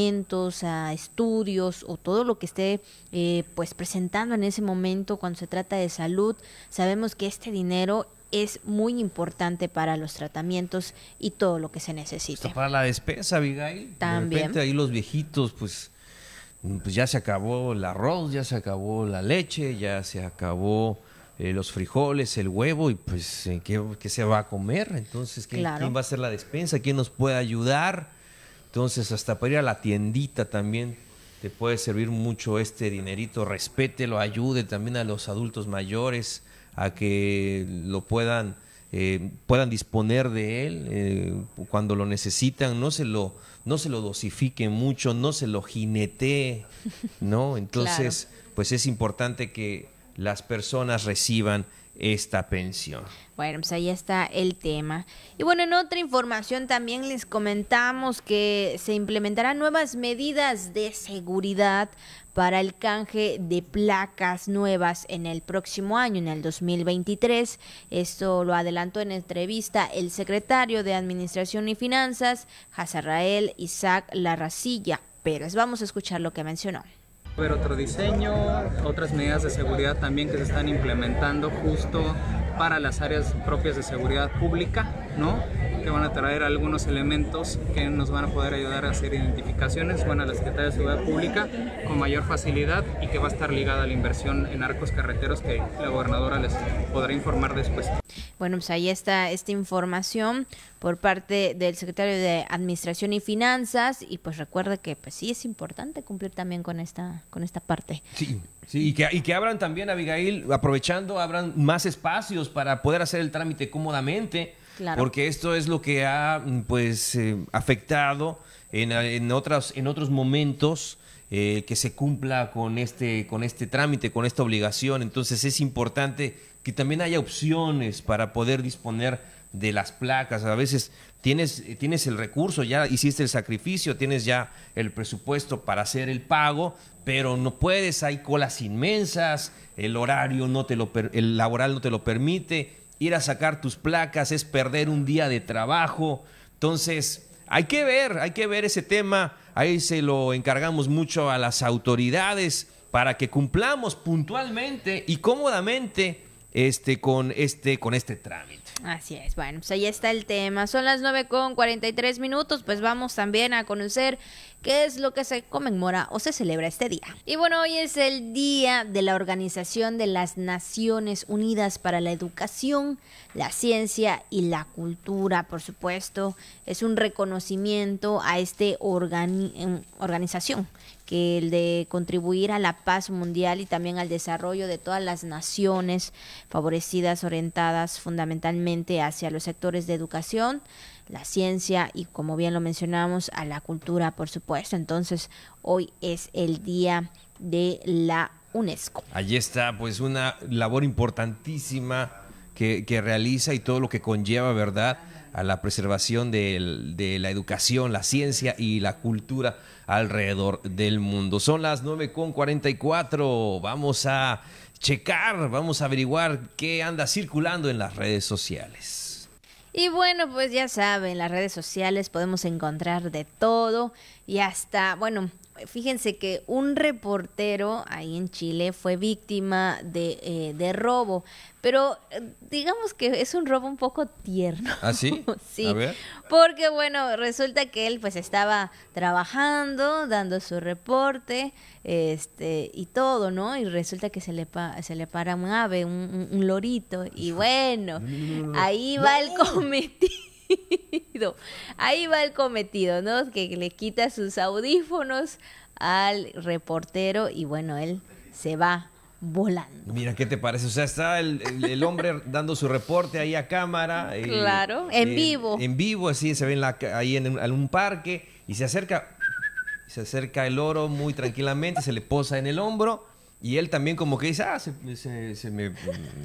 a estudios, o todo lo que esté eh, pues presentando en ese momento cuando se trata de salud, sabemos que este dinero es muy importante para los tratamientos y todo lo que se necesite. para la despensa, Abigail. También. De repente ahí los viejitos, pues, pues ya se acabó el arroz, ya se acabó la leche, ya se acabó eh, los frijoles, el huevo, y pues, eh, ¿qué, se va a comer? Entonces, ¿quién, ¿quién va a hacer la despensa? ¿Quién nos puede ayudar? Entonces, hasta para ir a la tiendita también te puede servir mucho este dinerito, respételo, ayude también a los adultos mayores a que lo puedan, eh, puedan disponer de él eh, cuando lo necesitan, no se lo, no se lo dosifique mucho, no se lo jinete, ¿no? <laughs> Entonces, pues es importante que las personas reciban esta pensión. Bueno, pues ahí está el tema. Y bueno, en otra información también les comentamos que se implementarán nuevas medidas de seguridad para el canje de placas nuevas en el próximo año, en el 2023. Esto lo adelantó en entrevista el secretario de Administración y Finanzas, Hazarrael Isaac Larracilla Pérez. Vamos a escuchar lo que mencionó ver otro diseño, otras medidas de seguridad también que se están implementando justo para las áreas propias de seguridad pública, ¿no? que van a traer algunos elementos que nos van a poder ayudar a hacer identificaciones, bueno, a la Secretaría de Seguridad Pública con mayor facilidad y que va a estar ligada a la inversión en arcos carreteros que la gobernadora les podrá informar después. Bueno, pues ahí está esta información por parte del secretario de Administración y Finanzas y pues recuerda que pues sí es importante cumplir también con esta con esta parte. Sí, sí y que y que abran también Abigail aprovechando abran más espacios para poder hacer el trámite cómodamente, porque esto es lo que ha pues eh, afectado en, en otros en otros momentos eh, que se cumpla con este con este trámite, con esta obligación. Entonces es importante que también haya opciones para poder disponer de las placas. A veces tienes, tienes el recurso, ya hiciste el sacrificio, tienes ya el presupuesto para hacer el pago, pero no puedes, hay colas inmensas, el horario no te lo el laboral no te lo permite, ir a sacar tus placas es perder un día de trabajo. Entonces, hay que ver, hay que ver ese tema, ahí se lo encargamos mucho a las autoridades para que cumplamos puntualmente y cómodamente este, con, este, con este trámite. Así es, bueno, pues ahí está el tema. Son las 9 con 43 minutos, pues vamos también a conocer qué es lo que se conmemora o se celebra este día. Y bueno, hoy es el día de la Organización de las Naciones Unidas para la Educación, la Ciencia y la Cultura, por supuesto. Es un reconocimiento a esta em, organización que el de contribuir a la paz mundial y también al desarrollo de todas las naciones favorecidas, orientadas fundamentalmente hacia los sectores de educación, la ciencia y, como bien lo mencionamos, a la cultura, por supuesto. Entonces, hoy es el día de la UNESCO. Allí está, pues, una labor importantísima que, realiza y todo lo que conlleva, ¿verdad? a la preservación de, la educación, la ciencia y la cultura alrededor del mundo. Son las 9.44. Vamos a checar, vamos a averiguar qué anda circulando en las redes sociales. Y bueno, pues ya saben, en las redes sociales podemos encontrar de todo y hasta, bueno, fíjense que un reportero ahí en Chile fue víctima de, eh, de robo, pero eh, digamos que es un robo un poco tierno. ¿Ah, sí? <laughs> sí, A ver. porque bueno, resulta que él pues estaba trabajando, dando su reporte, este, y todo, ¿no? Y resulta que se le, pa- se le para un ave, un, lorito, y bueno, ahí va el cometido, ahí va el cometido, ¿no? Que le quita sus audífonos al reportero y bueno, él se va volando. Mira, ¿qué te parece? O sea, está el, el- el hombre <laughs> dando su reporte ahí a cámara. eh, Claro, en vivo. En vivo, así se ve en la ahí en, un- en un parque y se acerca, se acerca el oro muy tranquilamente, se le posa en el hombro y él también como que dice, ah, se, se- se me,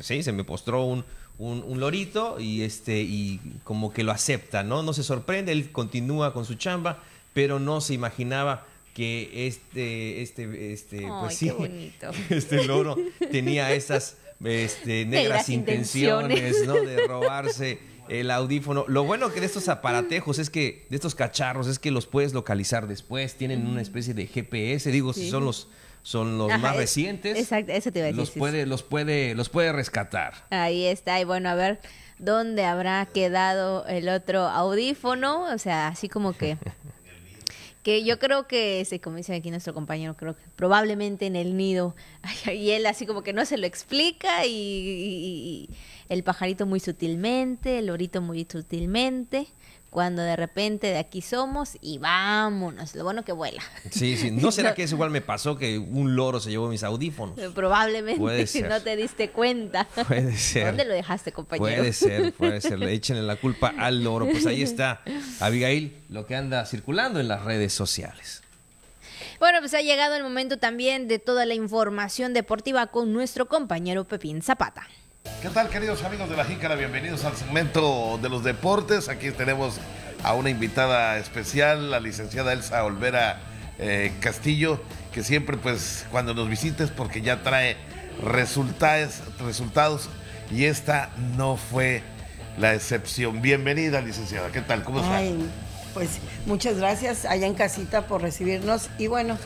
sí, se me postró un, un- un lorito y, este, y como que lo acepta, ¿no? No se sorprende, él continúa con su chamba, pero no se imaginaba que este, este, este, Ay, pues sí, <laughs> este loro tenía esas este, negras, intenciones, intenciones. ¿no? De robarse el audífono. Lo bueno que de estos aparatejos es que, de estos cacharros, es que los puedes localizar después. Tienen una especie de GPS, digo, si son los, son los Ajá, más es- recientes. Exacto, eso te iba a decir. Los puede, los puede, los puede rescatar. Ahí está, y bueno, a ver dónde habrá quedado el otro audífono, o sea, así como que <laughs> que yo creo que, este, como dice aquí nuestro compañero, creo que probablemente en el nido, <laughs> y él así como que no se lo explica, y, y- y el pajarito muy sutilmente, el lorito muy sutilmente, cuando de repente de aquí somos y vámonos, lo bueno que vuela. Sí, sí. ¿No <laughs> será que eso igual me pasó que un loro se llevó mis audífonos? Probablemente Puede <laughs> ser. no te diste cuenta. Puede ser. ¿Dónde lo dejaste, compañero? Puede ser, puede ser. <laughs> Le echen la culpa al loro. Pues ahí está, Abigail, lo que anda circulando en las redes sociales. Bueno, pues ha llegado el momento también de toda la información deportiva con nuestro compañero Pepín Zapata. ¿Qué tal, queridos amigos de la Jícara? Bienvenidos al segmento de los deportes. Aquí tenemos a una invitada especial, la licenciada Elsa Olvera eh, Castillo, que siempre, pues, cuando nos visites, porque ya trae resultados, resultados y esta no fue la excepción. Bienvenida, licenciada. ¿Qué tal? ¿Cómo está? Pues muchas gracias allá en casita por recibirnos y bueno,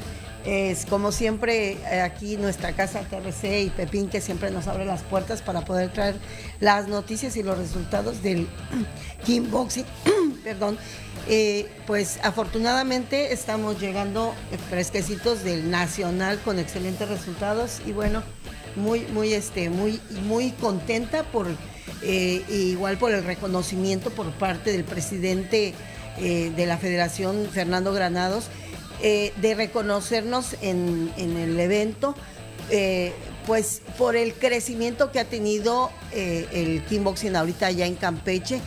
es como siempre eh, aquí nuestra casa TRC y Pepín que siempre nos abre las puertas para poder traer las noticias y los resultados del <clears throat> Kickboxing, <clears throat> perdón. Eh, pues afortunadamente estamos llegando fresquecitos del nacional con excelentes resultados y bueno, muy, muy, este, muy, muy contenta por eh, igual por el reconocimiento por parte del presidente de la Federación, Fernando Granados, eh, de reconocernos en, en el evento, eh, pues por el crecimiento que ha tenido eh, el kickboxing ahorita allá en Campeche,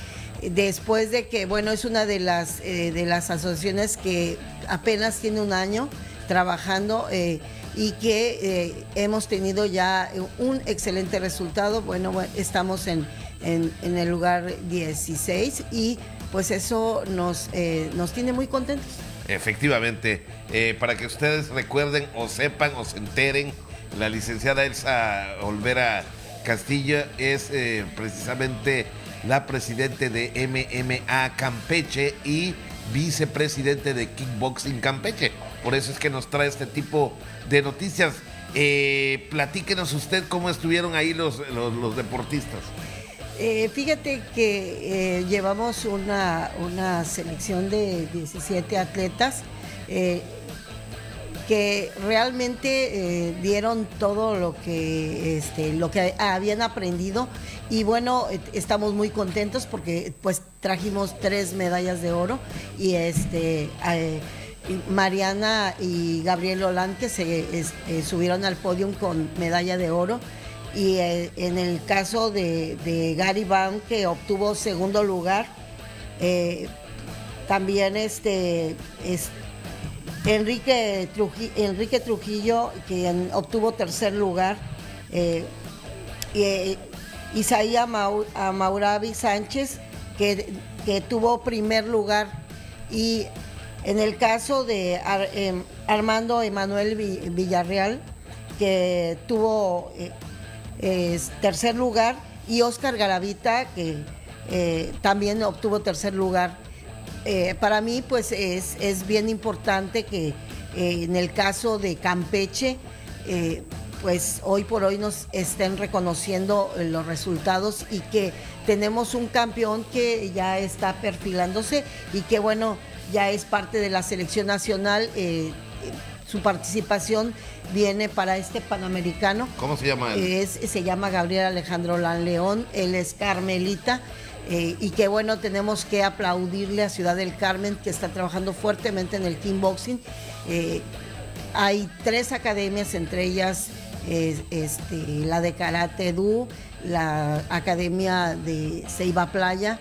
después de que, bueno, es una de las, eh, de las asociaciones que apenas tiene un año trabajando y que hemos tenido ya un excelente resultado. Bueno, estamos en, en- en el lugar 16 y pues eso nos, nos tiene muy contentos. Efectivamente, eh, para que ustedes recuerden o sepan o se enteren, la licenciada Elsa Olvera Castillo es eh, precisamente la presidente de MMA Campeche y vicepresidente de Kickboxing Campeche. Por eso es que nos trae este tipo de noticias. Eh, platíquenos usted cómo estuvieron ahí los, deportistas. Eh, fíjate que eh, llevamos una, una selección de 17 atletas eh, que realmente dieron todo lo que, este, lo que habían aprendido. Y bueno, estamos muy contentos porque pues trajimos tres medallas de oro y este... Mariana y Gabriel Olante se es- eh, subieron al podio con medalla de oro y eh, en el caso de, Gary Baum que obtuvo segundo lugar eh, también este es Enrique, Truji- Enrique Trujillo quien obtuvo tercer lugar eh, eh, Isaías Mau- Amaurabi Sánchez que, que tuvo primer lugar. Y en el caso de em, Armando Emanuel Villarreal, que tuvo eh, tercer lugar, y Oscar Garavita, que eh, también obtuvo tercer lugar. Eh, para mí, pues es, es bien importante que en el caso de Campeche, pues hoy por hoy nos estén reconociendo los resultados y que tenemos un campeón que ya está perfilándose y que bueno, ya es parte de la selección nacional. Eh, su participación viene para este Panamericano. ¿Cómo se llama él? Es, se llama Gabriel Alejandro Lan León, él es Carmelita. Eh, y que bueno, tenemos que aplaudirle a Ciudad del Carmen, que está trabajando fuertemente en el kickboxing. Eh, hay tres academias, entre ellas este, la de Karate Du, la Academia de Ceiba Playa,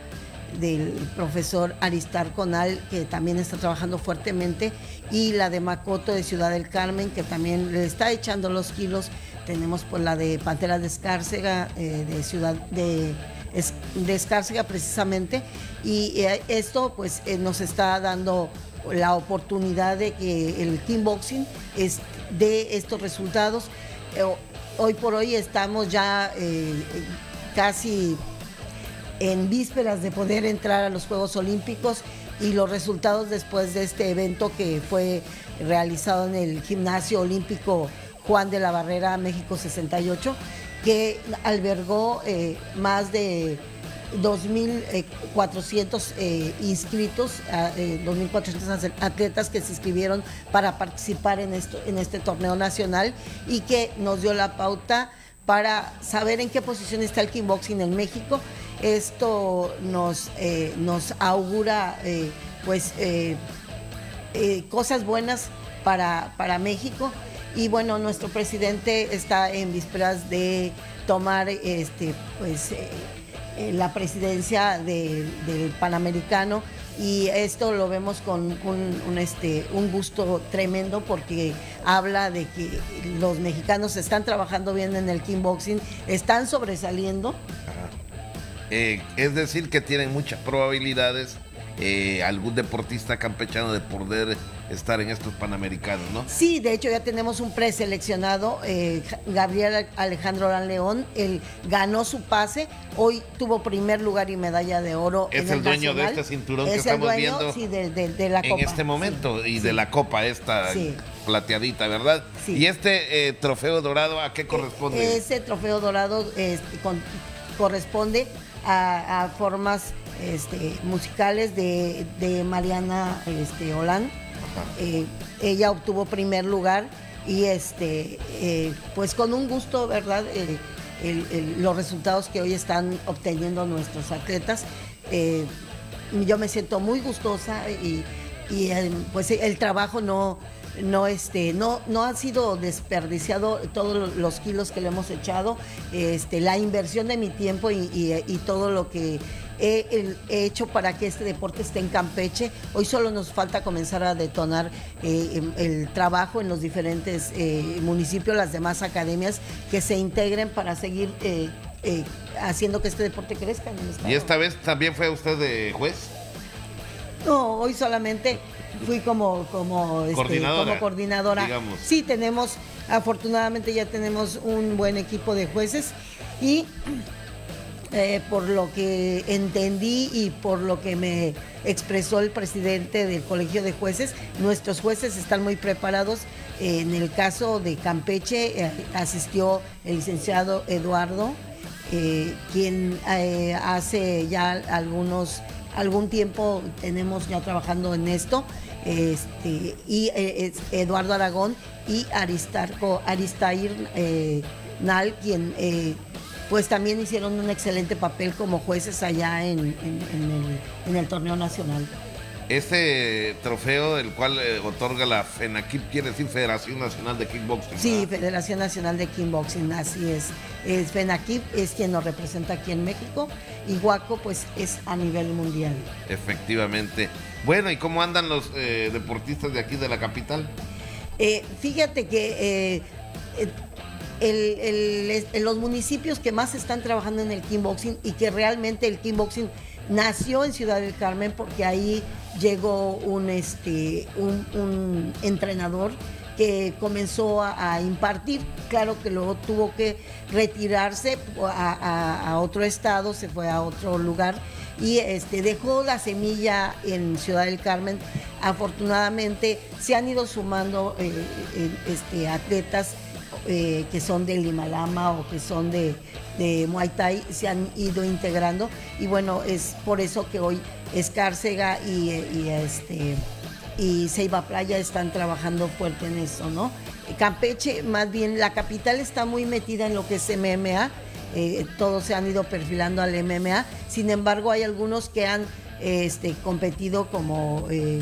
del profesor Aristar Conal, que también está trabajando fuertemente, y la de Macoto de Ciudad del Carmen, que también le está echando los kilos. Tenemos pues la de Pantera de Escárcega, eh, de Ciudad de, de Escárcega precisamente, y eh, esto pues eh, nos está dando la oportunidad de que el kickboxing es, dé estos resultados. hoy por hoy estamos ya casi en vísperas de poder entrar a los Juegos Olímpicos y los resultados después de este evento que fue realizado en el Gimnasio Olímpico Juan de la Barrera México 68, que albergó eh, más de 2.400 eh, inscritos, 2.400 eh, atletas que se inscribieron para participar en, esto, en este torneo nacional y que nos dio la pauta para saber en qué posición está el kickboxing en México esto nos, eh, nos augura eh, pues eh, cosas buenas para, para México. Y bueno, nuestro presidente está en vísperas de tomar este, pues, la presidencia del Panamericano y esto lo vemos con un, este, un gusto tremendo porque habla de que los mexicanos están trabajando bien en el kickboxing, están sobresaliendo. Eh, es decir, que tienen muchas probabilidades eh, algún deportista campechano de poder estar en estos panamericanos, ¿no? Sí, de hecho ya tenemos un preseleccionado, eh, Gabriel Alejandro Lan León, él ganó su pase, hoy tuvo primer lugar y medalla de oro. Es el, dueño de este cinturón que estamos viendo en este momento y de la copa esta plateadita, ¿verdad? Y este trofeo dorado, ¿a qué corresponde? Ese trofeo dorado este, corresponde a, formas este, musicales de, Mariana este, Olan. Eh, ella obtuvo primer lugar y este, eh, pues con un gusto, ¿verdad? los resultados que hoy están obteniendo nuestros atletas. Eh, yo me siento muy gustosa y, y pues el trabajo no, no este no no ha sido desperdiciado todos los kilos que le hemos echado este la inversión de mi tiempo y, todo lo que he, hecho para que este deporte esté en Campeche hoy solo nos falta comenzar a detonar eh, em, el trabajo en los diferentes eh, municipios las demás academias que se integren para seguir eh, haciendo que este deporte crezca en el estado. y esta vez también fue usted de juez no hoy solamente fui como, como, este, coordinadora, coordinadora. Sí, tenemos, afortunadamente ya tenemos un buen equipo de jueces y eh, por lo que entendí y por lo que me expresó el presidente del Colegio de Jueces, nuestros jueces están muy preparados. En el caso de Campeche eh, asistió el licenciado Eduardo, eh, quien hace ya algunos algún tiempo tenemos ya trabajando en esto este, y eh, Eduardo Aragón y Aristarco, Aristair eh, Nal, quien eh, pues también hicieron un excelente papel como jueces allá en, el, en el torneo nacional. Este trofeo, el cual eh, otorga la FENAKIP, quiere decir Federación Nacional de Kickboxing. Sí, Federación Nacional de Kickboxing, así es. es. FENAKIP es quien nos representa aquí en México y Guaco pues es a nivel mundial. Efectivamente. Bueno, ¿y cómo andan los eh, deportistas de aquí de la capital? Eh, fíjate que los municipios que más están trabajando en el kickboxing y que realmente el kickboxing nació en Ciudad del Carmen porque ahí llegó un, este, un, entrenador que comenzó a, impartir. Claro que luego tuvo que retirarse a, otro estado, se fue a otro lugar y este, dejó la semilla en Ciudad del Carmen. Afortunadamente se han ido sumando eh, eh, este, atletas eh, que son del Limalama o que son de, de, Muay Thai, se han ido integrando y bueno, es por eso que hoy Escárcega y, este y Ceiba Playa están trabajando fuerte en eso, ¿no? Campeche, más bien, la capital está muy metida en lo que es MMA, eh, todos se han ido perfilando al MMA, sin embargo hay algunos que han este, competido como eh,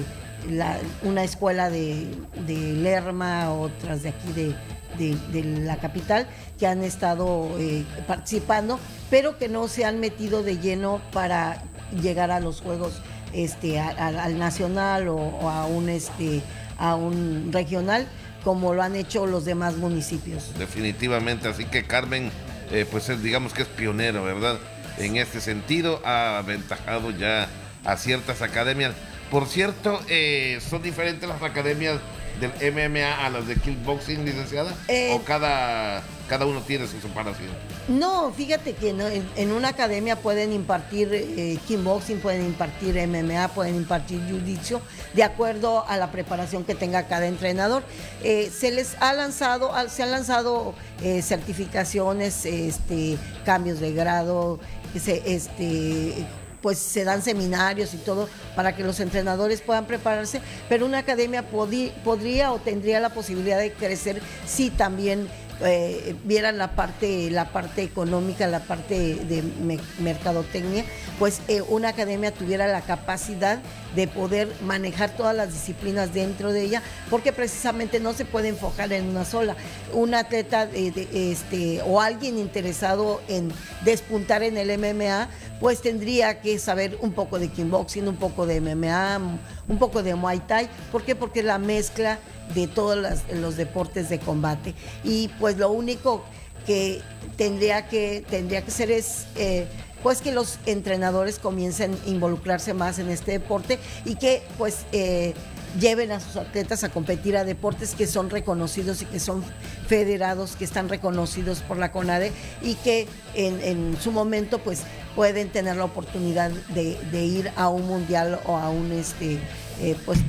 una escuela de, de, Lerma, otras de aquí de, de, la capital, que han estado eh, participando, pero que no se han metido de lleno para llegar a los Juegos este, al nacional o, a, un, este, a un regional como lo han hecho los demás municipios. Definitivamente, así que Carmen, eh, pues es, digamos que es pionero, ¿verdad? En este sentido, ha aventajado ya a ciertas academias. Por cierto, eh, ¿son diferentes las academias del MMA a las de kickboxing, licenciada? Eh, ¿O cada, cada uno tiene su separación? No, fíjate que no, en, en, una academia pueden impartir eh, kickboxing, pueden impartir MMA, pueden impartir jiu-jitsu, de acuerdo a la preparación que tenga cada entrenador. Eh, se les ha lanzado, se han lanzado eh, certificaciones, este, cambios de grado, este, pues se dan seminarios y todo para que los entrenadores puedan prepararse, pero una academia podría o tendría la posibilidad de crecer si también eh, vieran la parte, la parte económica, la parte de me mercadotecnia, pues eh, una academia tuviera la capacidad de poder manejar todas las disciplinas dentro de ella, porque precisamente no se puede enfocar en una sola. Un atleta de, este, o alguien interesado en despuntar en el MMA, pues tendría que saber un poco de kickboxing, un poco de MMA, un poco de Muay Thai. ¿Por qué? Porque la mezcla de todos los, deportes de combate. Y pues lo único que tendría que, tendría que ser es... Eh, pues que los entrenadores comiencen a involucrarse más en este deporte y que pues eh, lleven a sus atletas a competir a deportes que son reconocidos y que son federados, que están reconocidos por la CONADE y que en, su momento pues pueden tener la oportunidad de, ir a un mundial o a un este eh, pues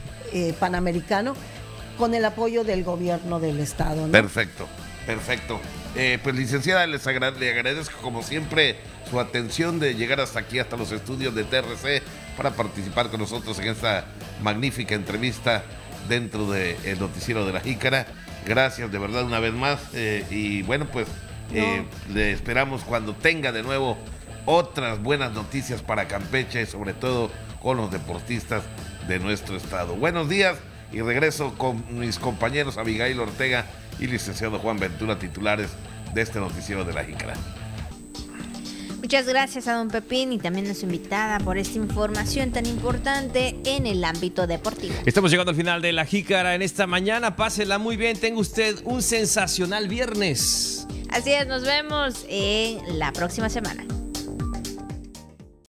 panamericano con el apoyo del gobierno del estado. ¿no? Perfecto, perfecto. Eh, pues licenciada, les agra le agradezco como siempre su atención de llegar hasta aquí, hasta los estudios de TRC, para participar con nosotros en esta magnífica entrevista dentro del de noticiero de la Jícara. Gracias de verdad una vez más eh, y bueno, pues eh, no. le esperamos cuando tenga de nuevo otras buenas noticias para Campeche, sobre todo con los deportistas de nuestro estado. Buenos días y regreso con mis compañeros Abigail Ortega y licenciado Juan Ventura, titulares de este noticiero de la Jícara. Muchas gracias a don Pepín y también a su invitada por esta información tan importante en el ámbito deportivo. Estamos llegando al final de la Jícara en esta mañana. Pásela muy bien, tenga usted un sensacional viernes. Así es, nos vemos en la próxima semana.